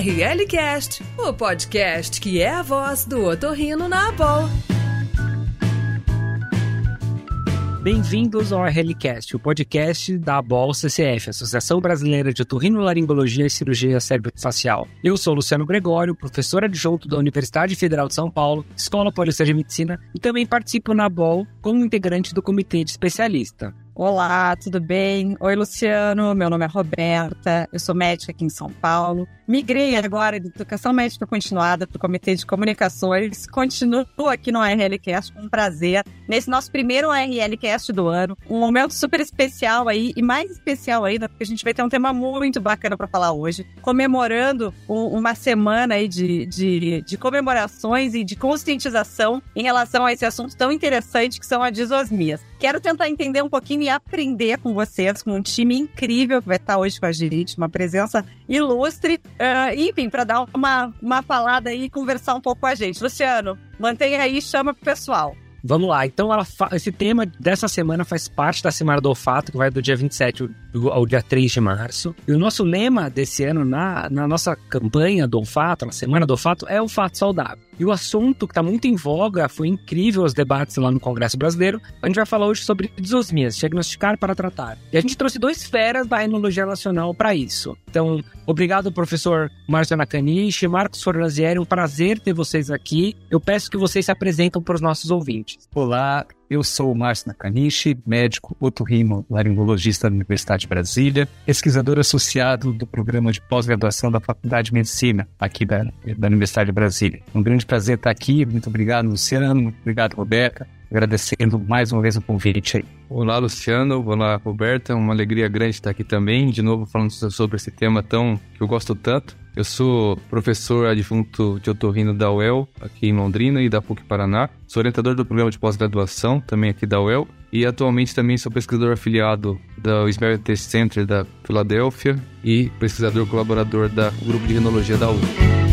RLCast, o podcast que é a voz do otorrino na Abol. Bem-vindos ao RLCast, o podcast da ABOL CCF, Associação Brasileira de Otorrinolaringologia e Cirurgia Cérebro-Facial. Eu sou Luciano Gregório, professor adjunto da Universidade Federal de São Paulo, Escola Paulista de Medicina, e também participo na ABOL como integrante do Comitê de Especialista. Olá, tudo bem? Oi, Luciano. Meu nome é Roberta, eu sou médica aqui em São Paulo. Migrei agora de Educação Médica Continuada para o Comitê de Comunicações. Continuo aqui no RLCast com prazer, nesse nosso primeiro RLCast do ano. Um momento super especial aí, e mais especial ainda, porque a gente vai ter um tema muito bacana para falar hoje, comemorando um, uma semana aí de, de, de comemorações e de conscientização em relação a esse assunto tão interessante que são as disosmias. Quero tentar entender um pouquinho e aprender com vocês, com um time incrível que vai estar hoje com a gente, uma presença ilustre. Uh, enfim, para dar uma, uma falada aí e conversar um pouco com a gente. Luciano, mantenha aí e chama pro pessoal. Vamos lá, então ela esse tema dessa semana faz parte da Semana do Olfato, que vai do dia 27 ao dia 3 de março. E o nosso lema desse ano, na, na nossa campanha do olfato, na Semana do Olfato, é olfato saudável. E o assunto que está muito em voga, foi incrível os debates lá no Congresso Brasileiro. A gente vai falar hoje sobre disosmias, diagnosticar para tratar. E a gente trouxe dois feras da enologia nacional para isso. Então, obrigado, professor Márcio Nakanishi, Marcos Fornazieri, um prazer ter vocês aqui. Eu peço que vocês se apresentam para os nossos ouvintes. Olá, eu sou o Márcio Nakanishi, médico otorrino laringologista da Universidade de Brasília, pesquisador associado do programa de pós-graduação da Faculdade de Medicina aqui da, da Universidade de Brasília. Um grande prazer estar aqui. Muito obrigado, Luciano. Muito obrigado, Roberta. Agradecendo mais uma vez o convite aí. Olá, Luciano. Olá, Roberta. Uma alegria grande estar aqui também, de novo falando sobre esse tema tão que eu gosto tanto. Eu sou professor adjunto de otorrino da UEL, aqui em Londrina, e da PUC Paraná. Sou orientador do programa de pós-graduação, também aqui da UEL. E atualmente também sou pesquisador afiliado da Ismael Test Center da Filadélfia e pesquisador colaborador da Grupo de Rinologia da UEL.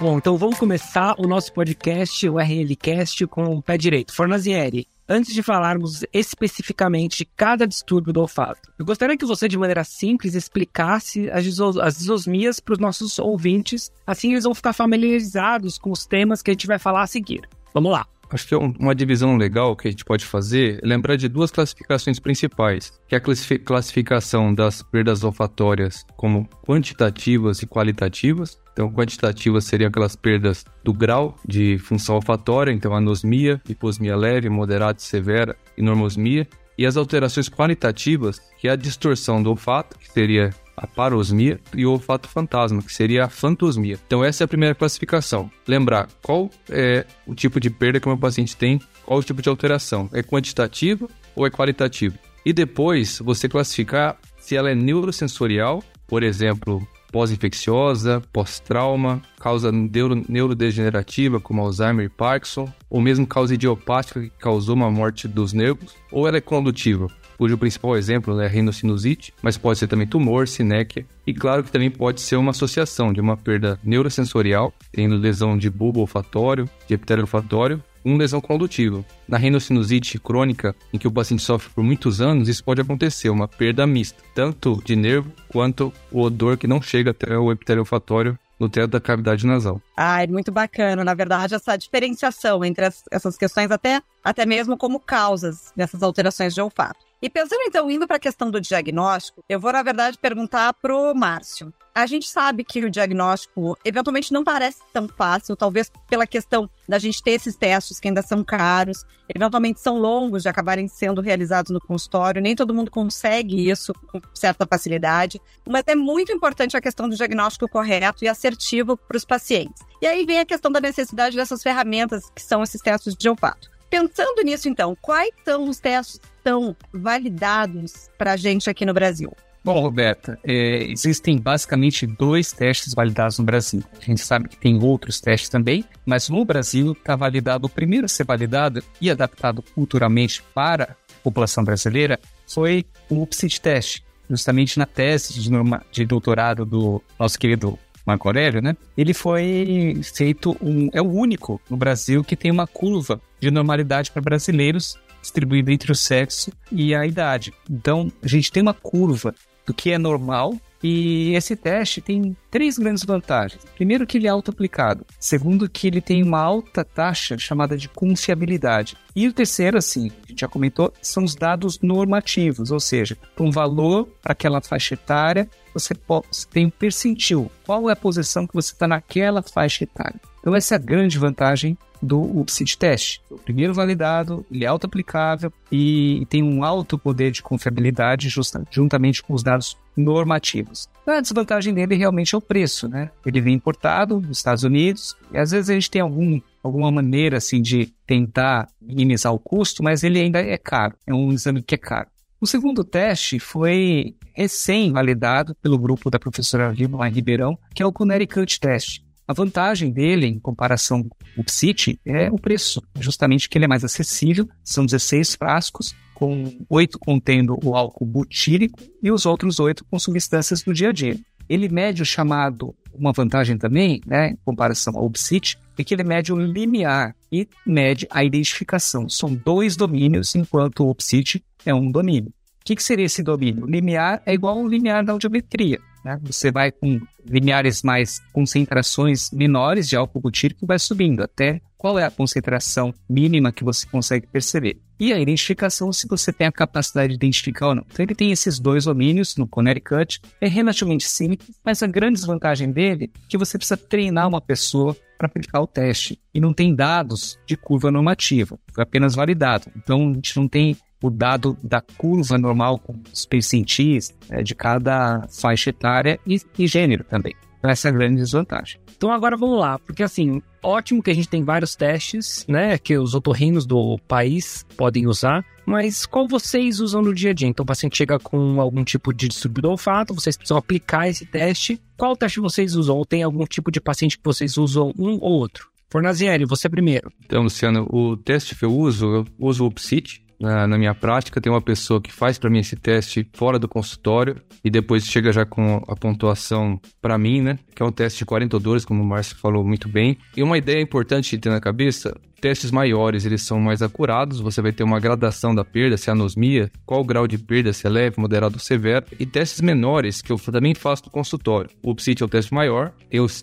Bom, então vamos começar o nosso podcast, o RLCast, com o pé direito. Fornazieri, antes de falarmos especificamente de cada distúrbio do olfato, eu gostaria que você, de maneira simples, explicasse as, as disosmias para os nossos ouvintes, assim eles vão ficar familiarizados com os temas que a gente vai falar a seguir. Vamos lá. Acho que é uma divisão legal que a gente pode fazer é lembrar de duas classificações principais, que é a classificação das perdas olfatórias como quantitativas e qualitativas. Então, quantitativas seriam aquelas perdas do grau de função olfatória, então anosmia, hiposmia leve, moderada severa e normosmia. E as alterações qualitativas, que é a distorção do olfato, que seria a parosmia, e o olfato fantasma, que seria a fantosmia. Então, essa é a primeira classificação. Lembrar qual é o tipo de perda que o meu paciente tem, qual o tipo de alteração. É quantitativa ou é qualitativa? E depois, você classificar se ela é neurosensorial, por exemplo, pós-infecciosa, pós-trauma, causa neuro, neurodegenerativa, como Alzheimer e Parkinson, ou mesmo causa idiopática que causou uma morte dos nervos, ou ela é condutiva, cujo principal exemplo é a rinocinusite, mas pode ser também tumor, sinéquia, e claro que também pode ser uma associação de uma perda neurosensorial, tendo lesão de bulbo olfatório, de epitélio olfatório, uma lesão condutiva. Na rinocinusite crônica, em que o paciente sofre por muitos anos, isso pode acontecer, uma perda mista, tanto de nervo quanto o odor que não chega até o epitélio olfatório no teto da cavidade nasal. Ah, é muito bacana, na verdade, essa diferenciação entre as, essas questões, até, até mesmo como causas dessas alterações de olfato. E pensando então, indo para a questão do diagnóstico, eu vou, na verdade, perguntar pro Márcio. A gente sabe que o diagnóstico eventualmente não parece tão fácil, talvez pela questão da gente ter esses testes que ainda são caros, eventualmente são longos de acabarem sendo realizados no consultório, nem todo mundo consegue isso com certa facilidade, mas é muito importante a questão do diagnóstico correto e assertivo para os pacientes. E aí vem a questão da necessidade dessas ferramentas que são esses testes de olfato. Pensando nisso, então, quais são os testes estão validados para a gente aqui no Brasil? Bom, Roberta, é, existem basicamente dois testes validados no Brasil. A gente sabe que tem outros testes também, mas no Brasil está validado, o primeiro a ser validado e adaptado culturalmente para a população brasileira foi o PSIT teste, justamente na tese de, norma, de doutorado do nosso querido Marco Aurélio, né? Ele foi feito um, é o único no Brasil que tem uma curva de normalidade para brasileiros distribuída entre o sexo e a idade. Então, a gente tem uma curva do que é normal e esse teste tem três grandes vantagens. Primeiro, que ele é auto-aplicado. Segundo, que ele tem uma alta taxa chamada de confiabilidade. E o terceiro, assim, a gente já comentou, são os dados normativos, ou seja, um valor para aquela faixa etária, você, você tem um percentil. Qual é a posição que você está naquela faixa etária? Então, essa é a grande vantagem do UPSID teste. O primeiro validado, ele é auto-aplicável e tem um alto poder de confiabilidade juntamente com os dados normativos. A desvantagem dele realmente é o preço, né? Ele vem importado dos Estados Unidos e às vezes a gente tem algum, alguma maneira assim de tentar minimizar o custo, mas ele ainda é caro. É um exame que é caro. O segundo teste foi recém-validado pelo grupo da professora Vilma Ribeirão, que é o Connecticut Test. A vantagem dele, em comparação com o Psit, é o preço, justamente que ele é mais acessível, são 16 frascos, com oito contendo o álcool butírico e os outros oito com substâncias do dia a dia. Ele mede o chamado, uma vantagem também, né, em comparação ao Psit, é que ele mede o limiar e mede a identificação. São dois domínios, enquanto o Psit é um domínio. O que, que seria esse domínio? O limiar é igual ao limiar da audiometria. Né? Você vai com limiares mais concentrações menores de álcool butírico vai subindo até qual é a concentração mínima que você consegue perceber. E a identificação, se você tem a capacidade de identificar ou não. Então ele tem esses dois domínios no Connecticut, é relativamente simples, mas a grande desvantagem dele é que você precisa treinar uma pessoa para aplicar o teste. E não tem dados de curva normativa, foi apenas validado. Então a gente não tem o dado da curva normal com os percentis né, de cada faixa etária e, e gênero também. Então, essa é a grande desvantagem. Então agora vamos lá, porque assim, ótimo que a gente tem vários testes, né, que os otorrinos do país podem usar, mas qual vocês usam no dia a dia? Então o paciente chega com algum tipo de distúrbio do olfato, vocês precisam aplicar esse teste. Qual teste vocês usam? Ou tem algum tipo de paciente que vocês usam um ou outro? Fornazieri, você primeiro. Então, Luciano, o teste que eu uso, eu uso o PSIT, na, na minha prática, tem uma pessoa que faz para mim esse teste fora do consultório e depois chega já com a pontuação para mim, né? Que é um teste de 40 odores, como o Márcio falou muito bem. E uma ideia importante de ter na cabeça testes maiores eles são mais acurados, você vai ter uma gradação da perda, se é anosmia, qual o grau de perda, se é leve, moderado ou severo, e testes menores que eu também faço no consultório. O PSIT é o teste maior,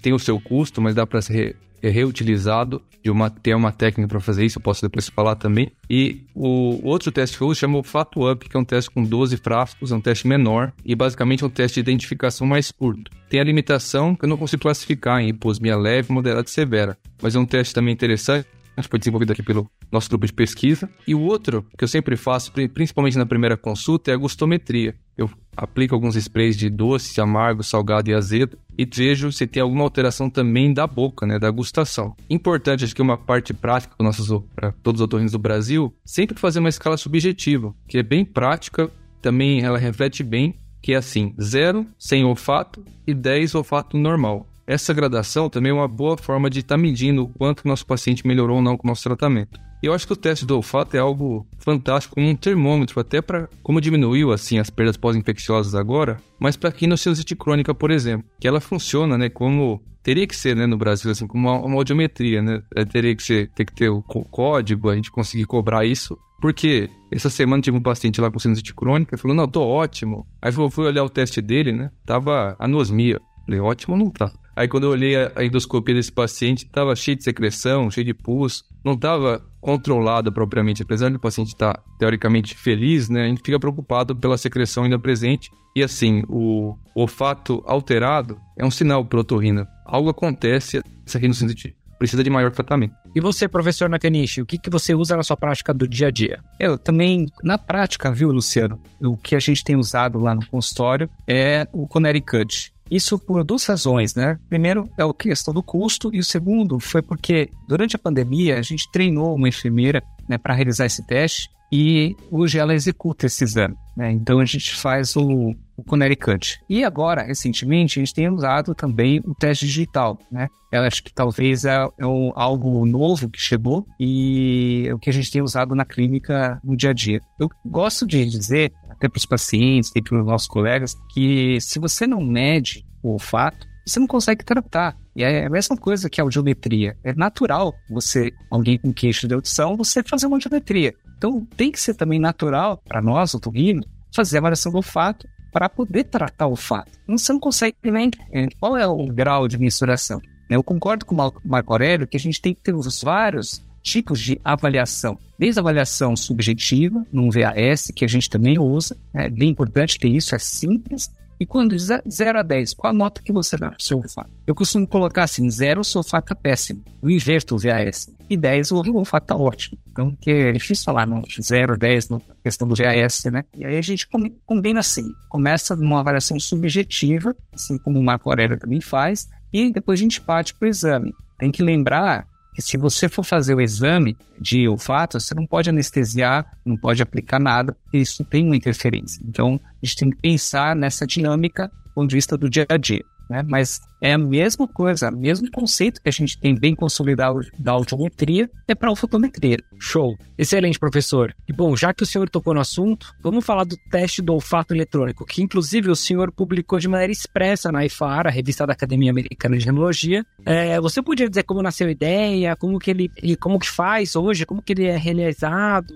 tem o seu custo, mas dá para ser reutilizado, de uma, ter uma técnica para fazer isso, eu posso depois falar também. E o outro teste que eu uso chama o Fato Up, que é um teste com 12 frascos, é um teste menor e basicamente é um teste de identificação mais curto. Tem a limitação que eu não consigo classificar em hiposmia leve, moderada e severa, mas é um teste também interessante foi desenvolvido aqui pelo nosso grupo de pesquisa. E o outro, que eu sempre faço, principalmente na primeira consulta, é a gustometria. Eu aplico alguns sprays de doce, amargo, salgado e azedo e vejo se tem alguma alteração também da boca, né, da gustação. Importante, acho que uma parte prática para todos os otorrinos do Brasil, sempre fazer uma escala subjetiva, que é bem prática, também ela reflete bem, que é assim, 0 sem olfato e 10 olfato normal. Essa gradação também é uma boa forma de estar tá medindo o quanto o nosso paciente melhorou ou não com o nosso tratamento. Eu acho que o teste do olfato é algo fantástico, um termômetro, até para como diminuiu assim as perdas pós-infecciosas agora, mas para quem não sinusite crônica, por exemplo, que ela funciona, né, como teria que ser, né, no Brasil, assim, como uma, uma audiometria, né? É, teria que ser, ter que ter o código, a gente conseguir cobrar isso. Porque essa semana tive um paciente lá com sinusite crônica, falou, não, tô ótimo. Aí eu fui olhar o teste dele, né? Tava anosmia. Falei, ótimo não tá. Aí quando eu olhei a endoscopia desse paciente, estava cheio de secreção, cheio de pus, não estava controlada propriamente. Apesar do paciente estar tá, teoricamente feliz, né, a gente fica preocupado pela secreção ainda presente. E assim, o olfato alterado é um sinal para otorrina. Algo acontece, essa rinocinite precisa de maior tratamento. E você, professor Nakanishi, o que, que você usa na sua prática do dia a dia? Eu também, na prática, viu, Luciano? O que a gente tem usado lá no consultório é o Connecticut. Isso por duas razões, né? Primeiro é a questão do custo e o segundo foi porque durante a pandemia a gente treinou uma enfermeira né, para realizar esse teste e hoje ela executa esse exame. Né? Então a gente faz o, o Connecticut. E agora, recentemente, a gente tem usado também o teste digital. Né? Eu acho que talvez é, é um, algo novo que chegou e é o que a gente tem usado na clínica no dia a dia. Eu gosto de dizer até para os pacientes e para os nossos colegas, que se você não mede o olfato, você não consegue tratar. E é a mesma coisa que a audiometria. É natural você, alguém com queixo de audição, você fazer uma audiometria. Então tem que ser também natural para nós, o Torino, fazer a avaliação do olfato para poder tratar o fato. Você não consegue nem. É, qual é o grau de mensuração? Eu concordo com o Marco Aurélio que a gente tem que ter os vários tipos de avaliação. Desde a avaliação subjetiva, num VAS, que a gente também usa, é bem importante ter isso, é simples. E quando de 0 a 10, qual a nota que você dá para o seu olfato? Eu costumo colocar assim, 0 o seu olfato está péssimo, eu inverto o VAS. E 10 o olfato está ótimo. Então, que é difícil falar, não, 0, 10 na questão do VAS, né? E aí a gente combina assim, começa numa avaliação subjetiva, assim como o Marco Aurélio também faz, e depois a gente parte para o exame. Tem que lembrar que se você for fazer o exame de olfato, você não pode anestesiar, não pode aplicar nada, porque isso tem uma interferência. Então, a gente tem que pensar nessa dinâmica do ponto de vista do dia a dia né? Mas é a mesma coisa, o mesmo conceito que a gente tem bem consolidado da audiometria é para a fotometria. Show. Excelente, professor. E bom, já que o senhor tocou no assunto, vamos falar do teste do olfato eletrônico, que inclusive o senhor publicou de maneira expressa na IFAR, a revista da Academia Americana de Genealogia. É, você podia dizer como nasceu a ideia, como que ele, como que faz hoje, como que ele é realizado?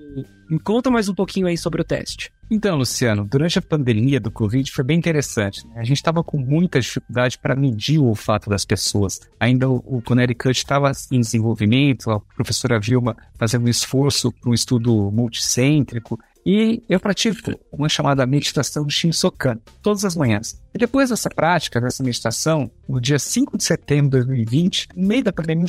Me conta mais um pouquinho aí sobre o teste. Então, Luciano, durante a pandemia do Covid foi bem interessante. Né? A gente estava com muita dificuldade para medir o olfato das pessoas. Ainda o, o Connecticut estava em desenvolvimento, a professora Vilma fazendo um esforço para um estudo multicêntrico. E eu pratico uma chamada meditação de Shinsokan, todas as manhãs. E depois dessa prática, dessa meditação, no dia 5 de setembro de 2020, no meio da pandemia,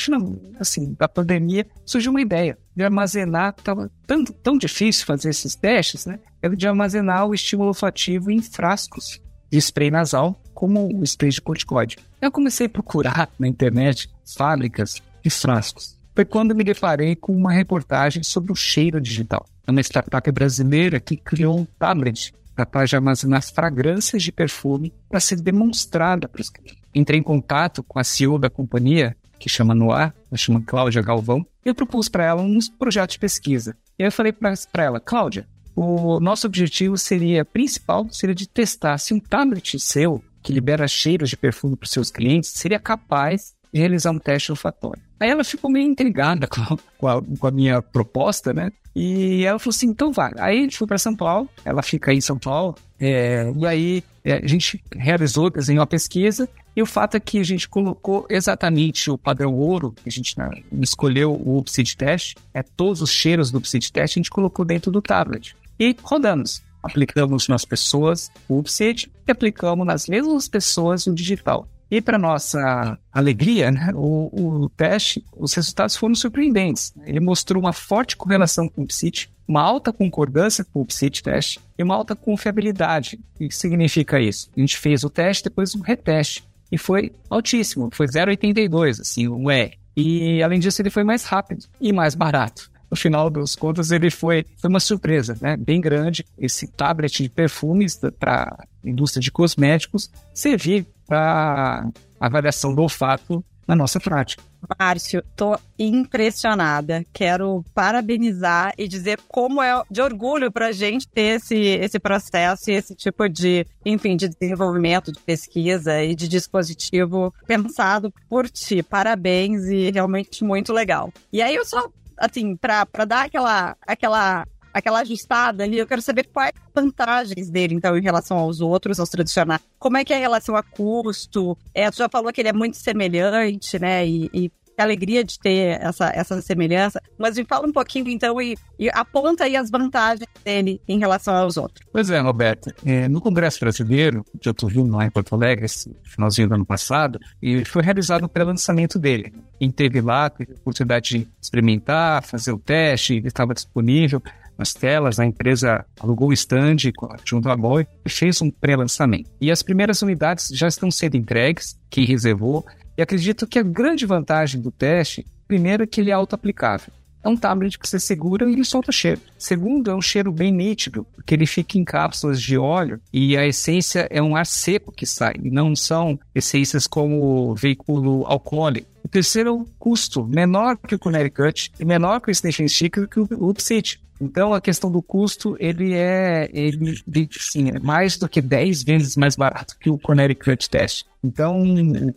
assim, da pandemia, surgiu uma ideia de armazenar, estava tão, tão difícil fazer esses testes, né? Era de armazenar o estímulo olfativo em frascos de spray nasal, como o spray de corticoide. Eu comecei a procurar na internet fábricas de frascos. Foi quando me deparei com uma reportagem sobre o cheiro digital. É uma startup brasileira que criou um tablet capaz de armazenar fragrâncias de perfume para ser demonstrada para os clientes. Entrei em contato com a CEO da companhia, que chama Noir, ela chama Cláudia Galvão, e eu propus para ela um projeto de pesquisa. E aí eu falei para ela, Cláudia, o nosso objetivo seria, principal, seria de testar se um tablet seu, que libera cheiros de perfume para os seus clientes, seria capaz realizar um teste olfatório. Aí ela ficou meio intrigada com a, com a minha proposta, né? E ela falou assim: então vai. Aí a gente foi para São Paulo, ela fica aí em São Paulo, é, e aí é, a gente realizou, desenhou a pesquisa, e o fato é que a gente colocou exatamente o padrão ouro, que a gente escolheu o Upseed Test, é todos os cheiros do Upseed Test, a gente colocou dentro do tablet. E rodamos. Aplicamos nas pessoas o Upseed e aplicamos nas mesmas pessoas o digital. E para nossa alegria, né, o, o, teste, os resultados foram surpreendentes. Ele mostrou uma forte correlação com o PSIT, uma alta concordância com o PSIT teste e uma alta confiabilidade. O que significa isso? A gente fez o teste, depois um reteste. E foi altíssimo, foi 0,82, assim, um E. E além disso, ele foi mais rápido e mais barato no final dos contas, ele foi, foi uma surpresa, né? Bem grande. Esse tablet de perfumes para indústria de cosméticos servir para avaliação do olfato na nossa prática. Márcio, tô impressionada. Quero parabenizar e dizer como é de orgulho para a gente ter esse, esse processo e esse tipo de, enfim, de desenvolvimento, de pesquisa e de dispositivo pensado por ti. Parabéns e realmente muito legal. E aí eu só assim, para dar aquela, aquela, aquela ajustada ali, eu quero saber quais vantagens dele, então, em relação aos outros, aos tradicionais. Como é que é a relação a custo? É, tu já falou que ele é muito semelhante, né? E, e alegria de ter essa, essa semelhança. Mas me fala um pouquinho, então, e, e aponta aí as vantagens dele em relação aos outros. Pois é, Roberto. É, no Congresso Brasileiro, que eu estou vindo lá em Porto Alegre, esse finalzinho do ano passado, e foi realizado o pré-lançamento dele. Quem teve lá, teve a oportunidade de experimentar, fazer o teste, ele estava disponível nas telas, a empresa alugou o stand junto à Boy e fez um pré-lançamento. E as primeiras unidades já estão sendo entregues, quem reservou, e acredito que a grande vantagem do teste, primeiro, é que ele é auto-aplicável. É um tablet que você segura e ele solta cheiro. Segundo, é um cheiro bem nítido, porque ele fica em cápsulas de óleo e a essência é um ar seco que sai, não são essências como veículo alcoólico O terceiro é o custo, menor que o Connecticut e menor que o Station Stick que o Upsit. Então, a questão do custo, ele é, ele, sim, é mais do que 10 vezes mais barato que o Connecticut Test. Então,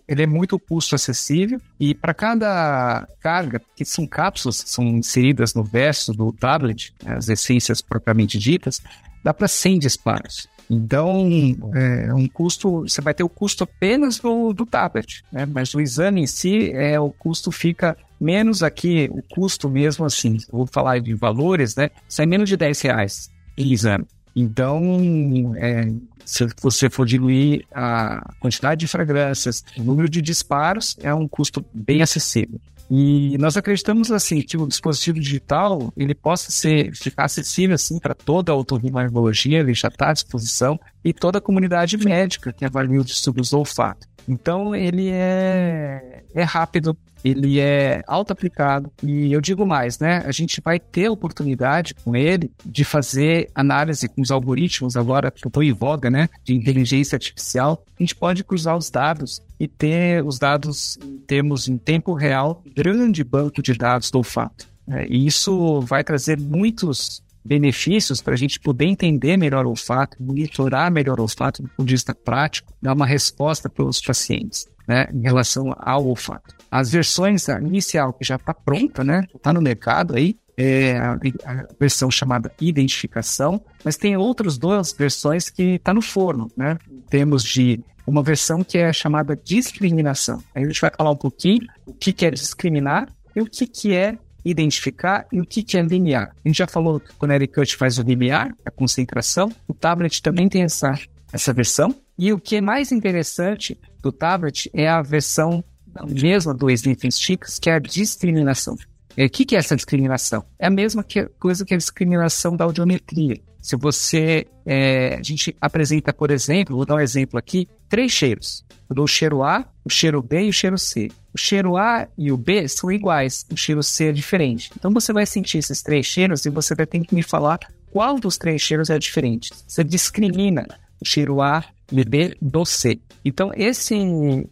ele é muito custo acessível e para cada carga, que são cápsulas são inseridas no verso do tablet, as essências propriamente ditas, dá para 100 disparos. Então, é um custo, você vai ter o custo apenas do, do tablet, né? mas o exame em si, é, o custo fica menos aqui, o custo mesmo assim, vou falar de valores, né? Sai menos de 10 reais em exame. Então, é, se você for diluir a quantidade de fragrâncias, o número de disparos, é um custo bem acessível. E nós acreditamos assim que o dispositivo digital ele possa ser ficar acessível assim para toda a otorrinolaringologia, ele já está à disposição e toda a comunidade médica que avalia o distúrbio do olfato. Então ele é, é rápido, ele é auto-aplicado e eu digo mais, né? A gente vai ter oportunidade com ele de fazer análise com os algoritmos agora que estão em voga, né? De inteligência artificial. A gente pode cruzar os dados e ter os dados em termos em tempo real, grande banco de dados do olfato. É, e isso vai trazer muitos benefícios para a gente poder entender melhor o olfato, monitorar melhor o olfato do ponto de vista prático, dar uma resposta para os pacientes né, em relação ao olfato. As versões inicial que já está pronta, né, está no mercado aí, é a, a, versão chamada identificação, mas tem outras duas versões que está no forno, né? Temos de uma versão que é chamada discriminação. Aí a gente vai falar um pouquinho o que, que é discriminar e o que, que é identificar e o que, é linear. A gente já falou que o Connecticut faz o linear, a concentração, o tablet também tem essa, essa versão. E o que é mais interessante do tablet é a versão mesma do Sniffing Sticks, que é a discriminação. O que, que é essa discriminação? É a mesma que, coisa que a discriminação da audiometria. Se você. É, a gente apresenta, por exemplo, vou dar um exemplo aqui, três cheiros. Eu dou o cheiro A, o cheiro B e o cheiro C. O cheiro A e o B são iguais, o cheiro C é diferente. Então você vai sentir esses três cheiros e você vai ter que me falar qual dos três cheiros é diferente. Você discrimina o cheiro A e B do C. Então, esse,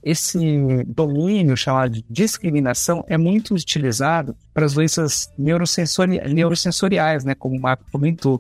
esse domínio chamado de discriminação é muito utilizado para as doenças neurosensori neurosensoriais, né, como o Marco comentou.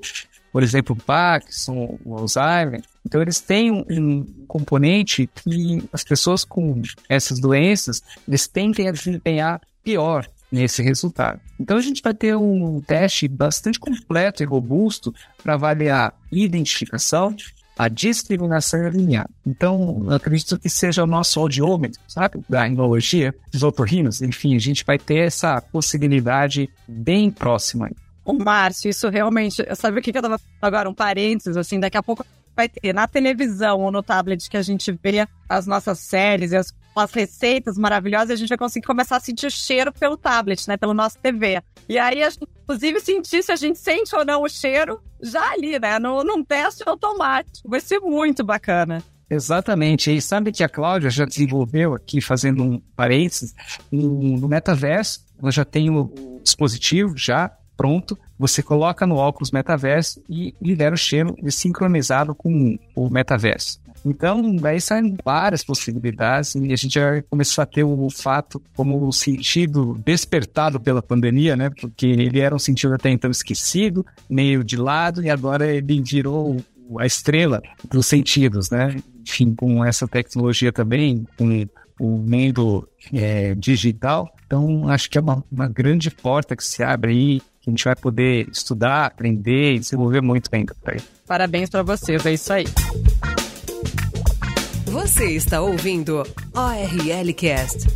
Por exemplo, Parkinson, Alzheimer. Então, eles têm um, um componente que as pessoas com essas doenças, eles tendem a desempenhar pior nesse resultado. Então a gente vai ter um teste bastante completo e robusto para avaliar identificação, a discriminação é linear. Então, acredito que seja o nosso audiômetro, sabe? Da imunologia, dos otorrinos. Enfim, a gente vai ter essa possibilidade bem próxima. O Márcio, isso realmente. Sabe o que eu tava. Agora, um parênteses, assim, daqui a pouco vai ter na televisão ou no tablet que a gente vê as nossas séries e as, as receitas maravilhosas, a gente vai conseguir começar a sentir o cheiro pelo tablet, né? Pelo nosso TV. E aí, a gente, inclusive, sentir se a gente sente ou não o cheiro já ali, né? No, num teste automático. Vai ser muito bacana. Exatamente. E sabe que a Cláudia já desenvolveu aqui, fazendo um parênteses, no, no metaverso, ela já tem o dispositivo já pronto, você coloca no óculos metaverso e libera o cheiro sincronizado com o metaverso. Então, aí saem várias possibilidades e a gente já começou a ter o fato como um sentido despertado pela pandemia, né? Porque ele era um sentido até então esquecido, meio de lado, e agora ele virou a estrela dos sentidos, né? Enfim, com essa tecnologia também, com o meio é, digital. Então, acho que é uma, uma grande porta que se abre aí que a gente vai poder estudar, aprender e desenvolver muito ainda. Parabéns para vocês, é isso aí. Você está ouvindo ORL Cast.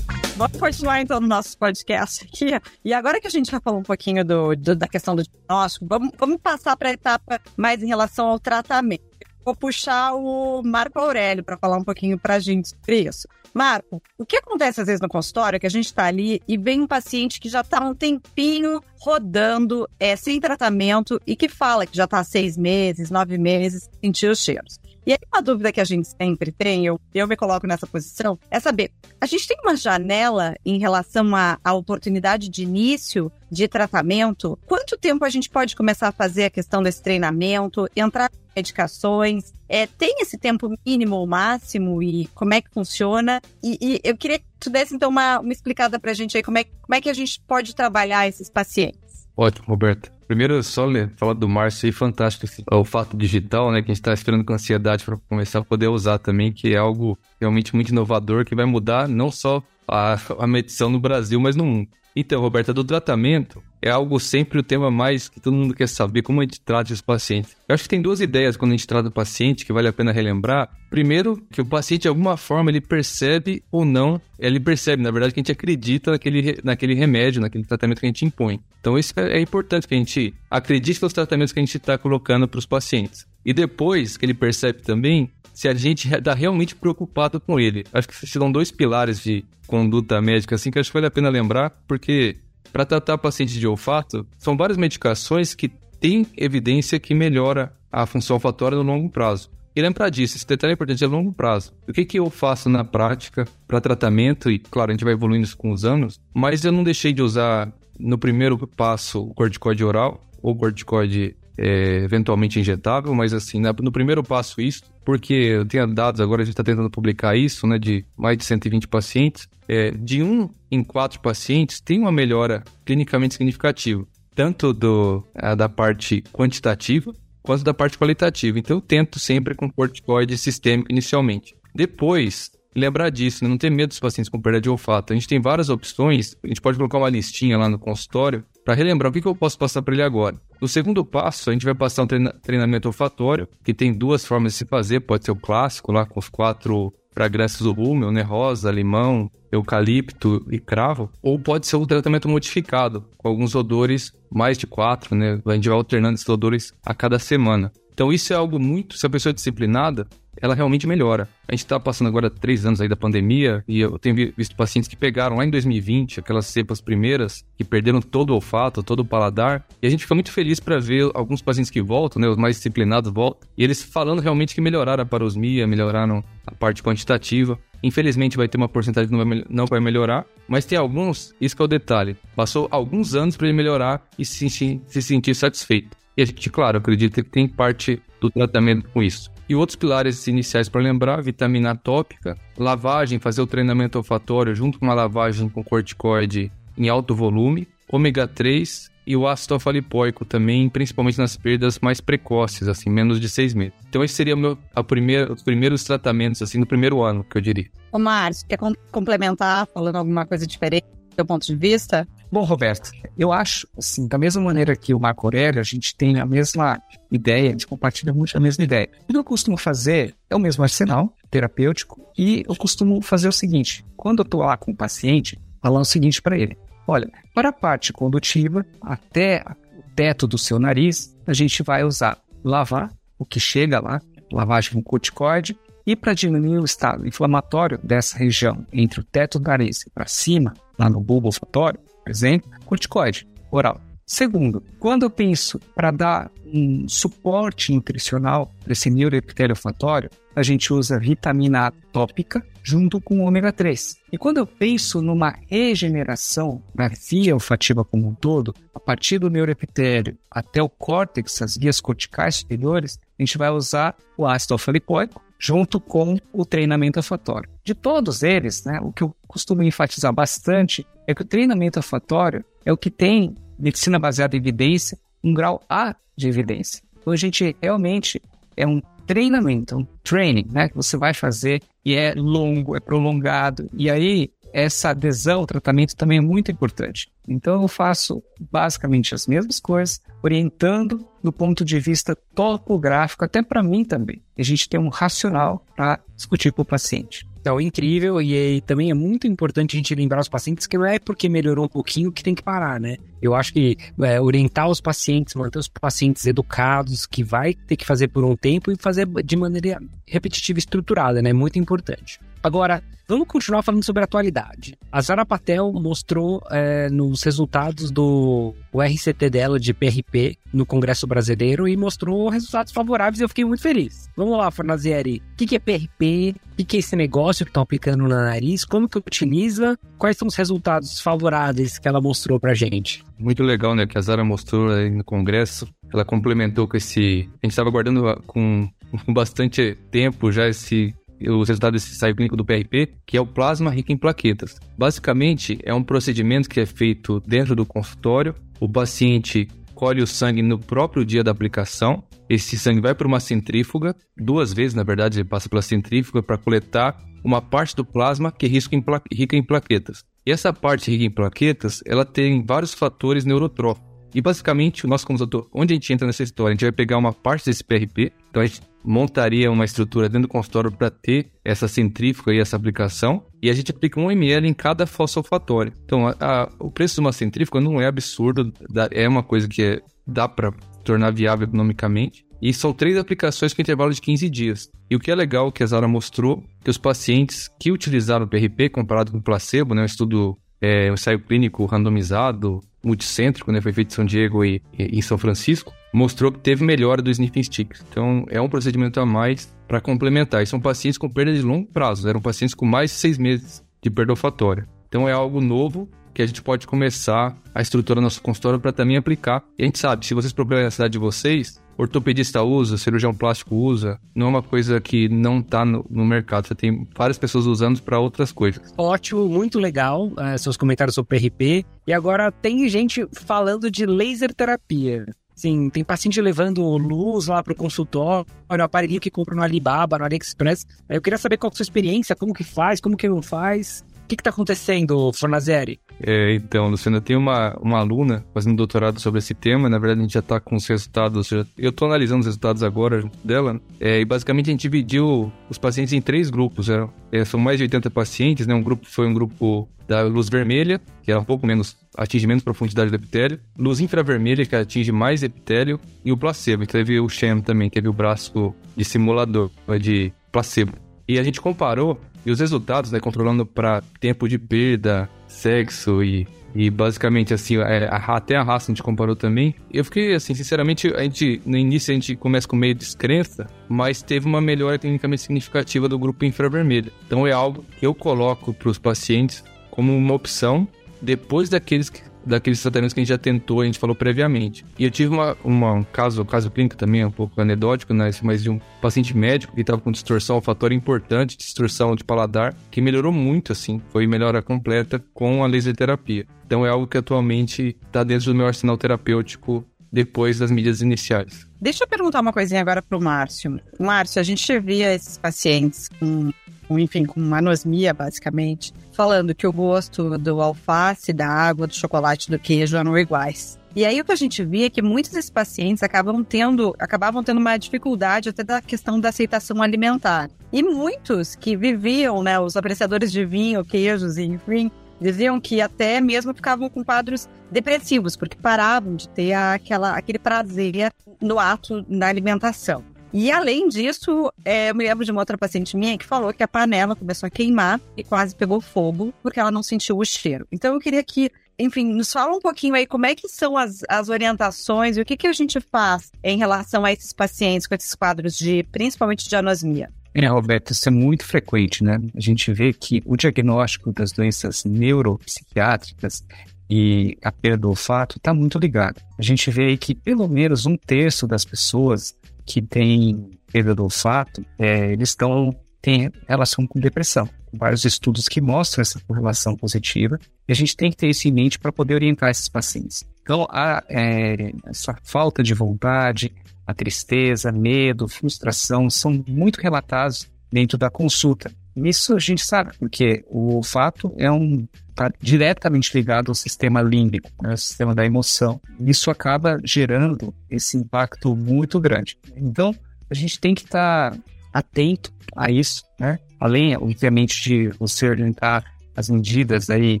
Vamos continuar então no nosso podcast aqui. E agora que a gente já falou um pouquinho do, do da questão do diagnóstico, vamos, vamos passar para a etapa mais em relação ao tratamento. Vou puxar o Marco Aurélio para falar um pouquinho para a gente sobre isso. Marco, o que acontece às vezes no consultório é que a gente está ali e vem um paciente que já está um tempinho rodando, é, sem tratamento e que fala que já está seis meses, nove meses, sentir os cheiros. E aí, uma dúvida que a gente sempre tem, eu, eu me coloco nessa posição, é saber: a gente tem uma janela em relação à, à oportunidade de início de tratamento? Quanto tempo a gente pode começar a fazer a questão desse treinamento, entrar medicações. É, tem esse tempo mínimo ou máximo e como é que funciona? E, e eu queria que tu desse então uma, uma explicada para a gente aí como é, como é que a gente pode trabalhar esses pacientes. Ótimo, Roberta. Primeiro, só falar do Márcio aí, fantástico esse, o fato digital, né, que a gente está esperando com ansiedade para começar a poder usar também, que é algo realmente muito inovador, que vai mudar não só a, a medição no Brasil, mas no mundo. Então, Roberta, do tratamento é algo sempre o tema mais que todo mundo quer saber, como a gente trata os pacientes. Eu acho que tem duas ideias quando a gente trata o paciente que vale a pena relembrar. Primeiro, que o paciente de alguma forma ele percebe ou não, ele percebe, na verdade, que a gente acredita naquele, naquele remédio, naquele tratamento que a gente impõe. Então isso é, é importante que a gente acredite nos tratamentos que a gente está colocando para os pacientes. E depois que ele percebe também se a gente está realmente preocupado com ele. Acho que são dois pilares de conduta médica, assim, que acho que vale a pena lembrar, porque para tratar pacientes de olfato, são várias medicações que têm evidência que melhora a função olfatória no longo prazo. E lembrar disso, esse detalhe é importante, é longo prazo. O que, que eu faço na prática para tratamento, e claro, a gente vai evoluindo isso com os anos, mas eu não deixei de usar no primeiro passo o corticoide oral, ou corticoide é, eventualmente injetável, mas assim, no primeiro passo isso, porque eu tenho dados agora, a gente está tentando publicar isso, né, de mais de 120 pacientes, é, de um em quatro pacientes tem uma melhora clinicamente significativa, tanto do, a, da parte quantitativa quanto da parte qualitativa. Então eu tento sempre com corticoide sistêmico inicialmente. Depois, lembrar disso, né? não ter medo dos pacientes com perda de olfato. A gente tem várias opções, a gente pode colocar uma listinha lá no consultório para relembrar o que, que eu posso passar para ele agora. No segundo passo, a gente vai passar um treina treinamento olfatório, que tem duas formas de se fazer. Pode ser o clássico, lá com os quatro fragrâncias do rúmel, né? Rosa, limão, eucalipto e cravo. Ou pode ser o um tratamento modificado, com alguns odores, mais de quatro, né? A gente vai alternando esses odores a cada semana. Então isso é algo muito, se a pessoa é disciplinada, ela realmente melhora. A gente está passando agora três anos aí da pandemia e eu tenho visto pacientes que pegaram lá em 2020 aquelas cepas primeiras que perderam todo o olfato, todo o paladar e a gente fica muito feliz para ver alguns pacientes que voltam, né, os mais disciplinados voltam e eles falando realmente que melhoraram a parosmia, melhoraram a parte quantitativa. Infelizmente vai ter uma porcentagem que não vai, não vai melhorar, mas tem alguns, isso que é o detalhe, passou alguns anos para ele melhorar e se se sentir satisfeito. E a gente, claro, acredita que tem parte do tratamento com isso. E outros pilares iniciais para lembrar: vitamina tópica, lavagem, fazer o treinamento olfatório junto com uma lavagem com corticoide em alto volume, ômega 3 e o ácido alfa-lipoico também, principalmente nas perdas mais precoces, assim, menos de seis meses. Então esse seria meu, a primeira, os primeiros tratamentos, assim, no primeiro ano, que eu diria. Ô Márcio, quer complementar falando alguma coisa diferente seu ponto de vista? Bom, Roberto, eu acho, assim, da mesma maneira que o Marco Aurélio, a gente tem a mesma ideia, a gente compartilha muito a mesma ideia. O que eu costumo fazer é o mesmo arsenal terapêutico e eu costumo fazer o seguinte: quando eu estou lá com o paciente, falar o seguinte para ele: olha, para a parte condutiva, até o teto do seu nariz, a gente vai usar lavar o que chega lá, lavagem com corticoide, e para diminuir o estado inflamatório dessa região entre o teto do nariz e para cima, lá no bulbo olfatório, por exemplo, corticoide oral. Segundo, quando eu penso para dar um suporte nutricional para esse neuroepitélio olfatório, a gente usa vitamina A tópica junto com ômega 3. E quando eu penso numa regeneração da via olfativa como um todo, a partir do neuroepitélio até o córtex, as vias corticais superiores, a gente vai usar o ácido alfa-lipoico junto com o treinamento olfatório. De todos eles, né, o que eu costumo enfatizar bastante é que o treinamento olfatório é o que tem medicina baseada em evidência, um grau A de evidência. Então a gente realmente é um treinamento, um training, né, que você vai fazer e é longo, é prolongado. E aí essa adesão ao tratamento também é muito importante. Então eu faço basicamente as mesmas coisas, orientando do ponto de vista topográfico, até para mim também. A gente tem um racional para discutir com o paciente. Então, incrível, e, também é muito importante a gente lembrar os pacientes que não é porque melhorou um pouquinho que tem que parar, né? Eu acho que é, orientar os pacientes, manter os pacientes educados, que vai ter que fazer por um tempo e fazer de maneira repetitiva e estruturada, né? Muito importante. Agora, vamos continuar falando sobre a atualidade. A Zara Patel mostrou é, nos resultados do RCT dela de PRP no Congresso Brasileiro e mostrou resultados favoráveis e eu fiquei muito feliz. Vamos lá, Fornazieri. O que é PRP? O que é esse negócio que estão aplicando no nariz? Como que utiliza? Quais são os resultados favoráveis que ela mostrou pra gente? Muito legal, né? Que a Zara mostrou aí no Congresso. Ela complementou com esse. A gente estava guardando com, com bastante tempo já esse os resultados desse ensaio clínico do PRP, que é o plasma rico em plaquetas. Basicamente, é um procedimento que é feito dentro do consultório. O paciente colhe o sangue no próprio dia da aplicação. Esse sangue vai para uma centrífuga, duas vezes, na verdade, ele passa pela centrífuga para coletar uma parte do plasma que é rica em plaquetas. E essa parte rica em plaquetas, ela tem vários fatores neurotróficos. E basicamente, nós como doutor, onde a gente entra nessa história? A gente vai pegar uma parte desse PRP, então a gente montaria uma estrutura dentro do consultório para ter essa centrífuga e essa aplicação, e a gente aplica 1 ml em cada fossa olfatória. Então, a, a, o preço de uma centrífuga não é absurdo, é uma coisa que é, dá para tornar viável economicamente. E são três aplicações com intervalo de 15 dias. E o que é legal que a Zara mostrou, que os pacientes que utilizaram o PRP comparado com o placebo, né, um estudo, é, um ensaio clínico randomizado, multicêntrico, né, foi feito em São Diego e, e em São Francisco, mostrou que teve melhora do sniffing sticks. Então, é um procedimento a mais para complementar. E são pacientes com perda de longo prazo, eram pacientes com mais de seis meses de perda olfatória. Então, é algo novo que a gente pode começar a estrutura nosso consultório para também aplicar. E a gente sabe, se vocês problemam na cidade de vocês, ortopedista usa, cirurgião plástico usa, não é uma coisa que não está no, no, mercado. Você tem várias pessoas usando para outras coisas. Ótimo, muito legal uh, seus comentários sobre PRP. E agora tem gente falando de laser terapia. Sim, tem paciente levando luz lá pro consultório, o aparelhinho que compra no Alibaba, no AliExpress. Eu queria saber qual é a sua experiência, como que faz, como que não faz. O que está acontecendo, Fornazieri? É, então, Luciano, eu tenho uma, uma aluna fazendo doutorado sobre esse tema. Na verdade, a gente já está com os resultados. Já, eu estou analisando os resultados agora dela. É, e basicamente a gente dividiu os pacientes em três grupos. É, é, são mais de 80 pacientes, né? Um grupo foi um grupo da luz vermelha, que é um pouco menos, atinge menos profundidade do epitélio. Luz infravermelha, que atinge mais epitélio. E o placebo. Então, teve o sham também, teve o braço de simulador, de placebo. E a gente comparou e os resultados, né, controlando para tempo de perda, sexo e, e basicamente assim, é, até a raça a gente comparou também. Eu fiquei assim, sinceramente, a gente no início a gente começa com meio descrença, mas teve uma melhora tecnicamente significativa do grupo infravermelho. Então é algo que eu coloco para os pacientes como uma opção depois daqueles que daqueles tratamentos que a gente já tentou, a gente falou previamente. E eu tive uma, uma, um caso, um caso clínico também, um pouco anedótico, né? Mas de um paciente médico que estava com distorção olfatória importante, distorção de paladar, que melhorou muito, assim. Foi melhora completa com a laser terapia. Então é algo que atualmente está dentro do meu arsenal terapêutico depois das medidas iniciais. Deixa eu perguntar uma coisinha agora para o Márcio. Márcio, a gente via esses pacientes com, enfim, com anosmia, basicamente, falando que o gosto do alface, da água, do chocolate, do queijo eram iguais. E aí o que a gente via é que muitos desses pacientes acabam tendo, acabavam tendo uma dificuldade até da questão da aceitação alimentar. E muitos que viviam, né, os apreciadores de vinho, queijos, enfim, diziam que até mesmo ficavam com quadros depressivos, porque paravam de ter aquela, aquele prazer no ato da alimentação. E além disso, é, eu me lembro de uma outra paciente minha que falou que a panela começou a queimar e quase pegou fogo porque ela não sentiu o cheiro. Então eu queria que, enfim, nos fala um pouquinho aí como é que são as, as orientações e o que, que a gente faz em relação a esses pacientes com esses quadros de, principalmente de anosmia. É, Roberto, isso é muito frequente, né? A gente vê que o diagnóstico das doenças neuropsiquiátricas e a perda do olfato está muito ligado. A gente vê aí que pelo menos um terço das pessoas que têm perda do olfato, é, eles estão têm relação com depressão. Vários estudos que mostram essa correlação positiva e a gente tem que ter isso em mente para poder orientar esses pacientes. Então, a, é, essa falta de vontade, a tristeza, medo, frustração são muito relatados dentro da consulta. Isso a gente sabe, porque o olfato é um está diretamente ligado ao sistema límbico, né, ao sistema da emoção. Isso acaba gerando esse impacto muito grande. Então, a gente tem que estar tá atento a isso, né? Além, obviamente, de você orientar as medidas aí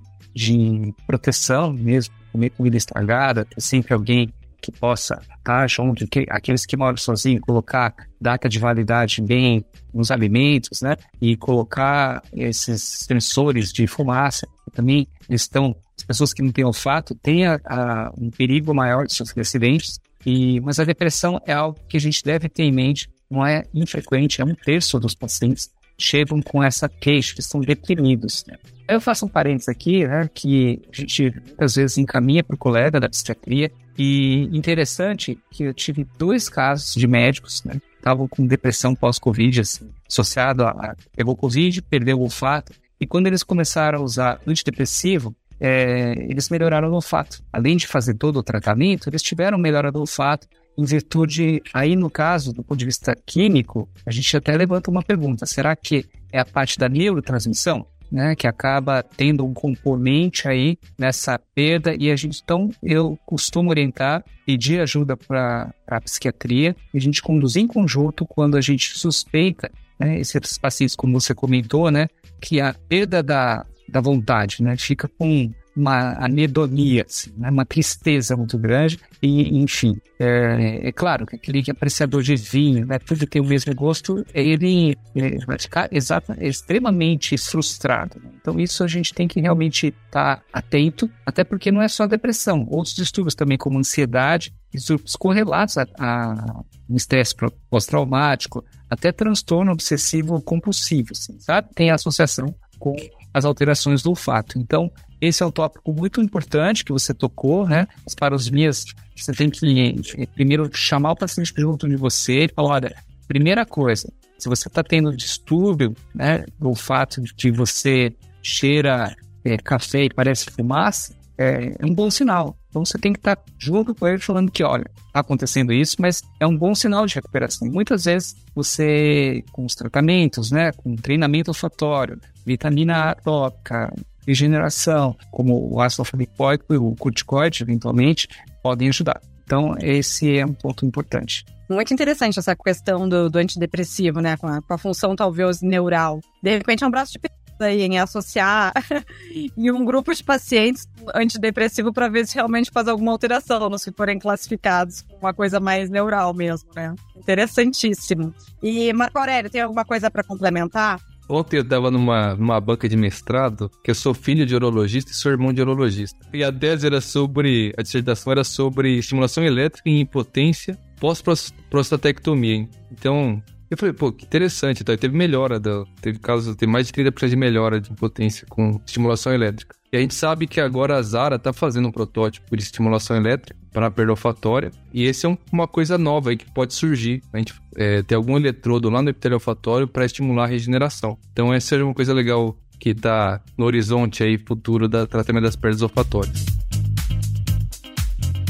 de proteção mesmo, comer comida estragada, ter sempre alguém que possa estar junto, que, aqueles que moram sozinhos, colocar data de validade bem nos alimentos, né? E colocar esses sensores de fumaça. Também eles estão, as pessoas que não têm olfato têm a, a, um perigo maior de sofrer acidentes. E, mas a depressão é algo que a gente deve ter em mente, não é infrequente, é um terço dos pacientes chegam com essa queixa, que estão deprimidos. Né? Eu faço um parênteses aqui, né, que a gente muitas vezes encaminha para o colega da psiquiatria, e interessante que eu tive dois casos de médicos, né, estavam com depressão pós-Covid, assim, associado a, a, pegou Covid, perdeu o olfato, e quando eles começaram a usar antidepressivo, é, eles melhoraram o olfato. Além de fazer todo o tratamento, eles tiveram melhora do olfato, em virtude, aí no caso, do ponto de vista químico, a gente até levanta uma pergunta: será que é a parte da neurotransmissão? Né, que acaba tendo um componente aí nessa perda. E a gente então eu costumo orientar pedir ajuda para a psiquiatria e a gente conduzir em conjunto quando a gente suspeita né, esses pacientes como você comentou né que a perda da, da vontade né fica com uma anedonia, assim, né? uma tristeza muito grande. E, enfim, é, é, claro que aquele que apreciador de vinho, né? tudo tem o mesmo gosto, ele, ele vai ficar exata, extremamente frustrado. Né? Então, isso a gente tem que realmente estar tá atento, até porque não é só depressão, outros distúrbios também, como ansiedade, distúrbios correlatos a, a um estresse pós-traumático, até transtorno obsessivo compulsivo, assim, sabe? Tem associação com as alterações do olfato. Então, esse é um tópico muito importante que você tocou, né? Os minhas, você tem que primeiro chamar o paciente junto de você e falar, olha, primeira coisa, se você está tendo distúrbio, né, do olfato de você cheira é, café e parece fumaça, é, é, um bom sinal. Então você tem que estar tá junto com ele falando que, olha, está acontecendo isso, mas é um bom sinal de recuperação. Muitas vezes você, com os tratamentos, né, com treinamento olfatório, vitamina A tópica, regeneração, como o ácido alfa-lipoico e o corticoide, eventualmente, podem ajudar. Então, esse é um ponto importante. Muito interessante essa questão do, do antidepressivo, né? Com a, com a, função talvez neural. De repente é um braço de pesquisa em associar em um grupo de pacientes antidepressivo para ver se realmente faz alguma alteração, se forem classificados com uma coisa mais neural mesmo, né? Interessantíssimo. E, Marco Aurélio, tem alguma coisa para complementar? Ontem eu estava numa, numa banca de mestrado, que eu sou filho de urologista e sou irmão de urologista. E a tese era sobre, a dissertação era sobre estimulação elétrica em impotência pós-prostatectomia. Então, eu falei, pô, que interessante, então, teve melhora, da, teve casos, teve mais de 30% de melhora de impotência com estimulação elétrica. E a gente sabe que agora a Zara está fazendo um protótipo de estimulação elétrica para perda olfatória, e esse é um, uma coisa nova aí que pode surgir. A gente é, ter algum eletrodo lá no epitélio olfatório para estimular a regeneração. Então essa é uma coisa legal que está no horizonte aí futuro do tratamento das perdas olfatórias.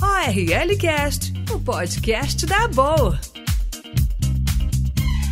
ORL Cast, o podcast da boa.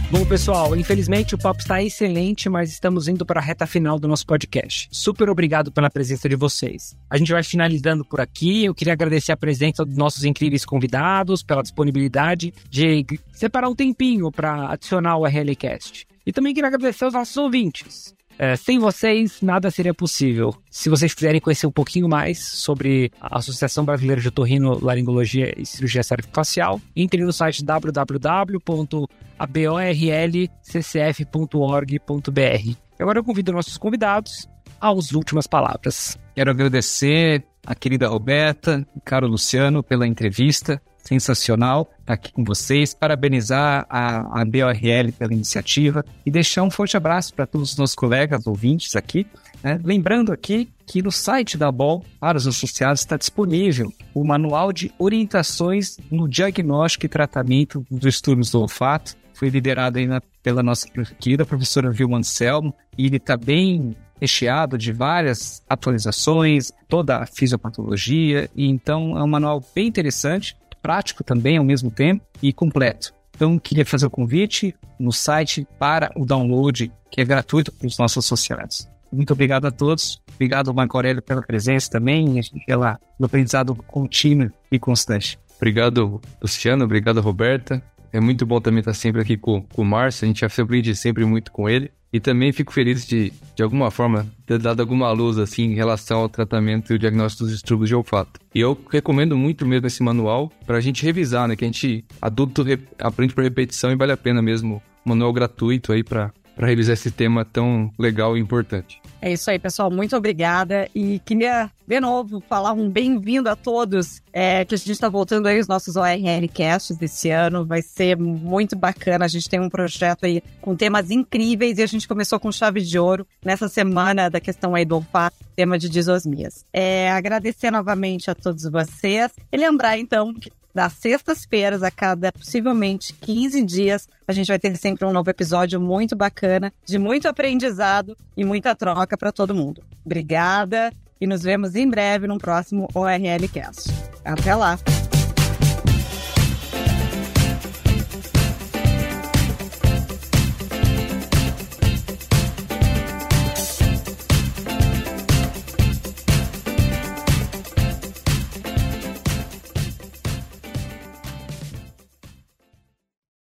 Bom, pessoal, infelizmente o papo está excelente, mas estamos indo para a reta final do nosso podcast. Super obrigado pela presença de vocês. A gente vai finalizando por aqui. Eu queria agradecer a presença dos nossos incríveis convidados, pela disponibilidade de separar um tempinho para adicionar o RLCast. E também queria agradecer aos nossos ouvintes. É, sem vocês, nada seria possível. Se vocês quiserem conhecer um pouquinho mais sobre a Associação Brasileira de Otorrino, Laringologia e Cirurgia Facial, entre no site www.aborlccf.org.br. Agora eu convido nossos convidados às últimas palavras. Quero agradecer a querida Roberta e caro Luciano pela entrevista sensacional estar aqui com vocês, parabenizar a, a BORL pela iniciativa e deixar um forte abraço para todos os nossos colegas ouvintes aqui. Né? Lembrando aqui que no site da BOL, para os associados, está disponível o manual de orientações no diagnóstico e tratamento dos distúrbios do olfato. Foi liderado aí na, pela nossa querida professora Vilma Anselmo e ele está bem recheado de várias atualizações, toda a fisiopatologia, e então é um manual bem interessante prático também ao mesmo tempo e completo. Então, queria fazer o convite no site para o download, que é gratuito para os nossos associados. Muito obrigado a todos. Obrigado, Marco Aurélio, pela presença também e pela, pelo aprendizado contínuo e constante. Obrigado, Luciano. Obrigado, Roberta. É muito bom também estar sempre aqui com, com o Márcio, a gente aprende sempre muito com ele. E também fico feliz de, de alguma forma, ter dado alguma luz assim em relação ao tratamento e o diagnóstico dos distúrbios de olfato. E eu recomendo muito mesmo esse manual para a gente revisar, né? Que a gente, adulto, aprende por repetição e vale a pena mesmo. Manual gratuito aí para revisar esse tema tão legal e importante. É isso aí, pessoal. Muito obrigada. E queria, de novo, falar um bem-vindo a todos. É, que a gente está voltando aí os nossos ORR Casts desse ano. Vai ser muito bacana. A gente tem um projeto aí com temas incríveis e a gente começou com chave de ouro nessa semana da questão aí do olfato, tema de disosmias. É, agradecer novamente a todos vocês e lembrar, então, que das sextas-feiras, a cada possivelmente 15 dias, a gente vai ter sempre um novo episódio muito bacana, de muito aprendizado e muita troca para todo mundo. Obrigada e nos vemos em breve no próximo ORL Cast. Até lá!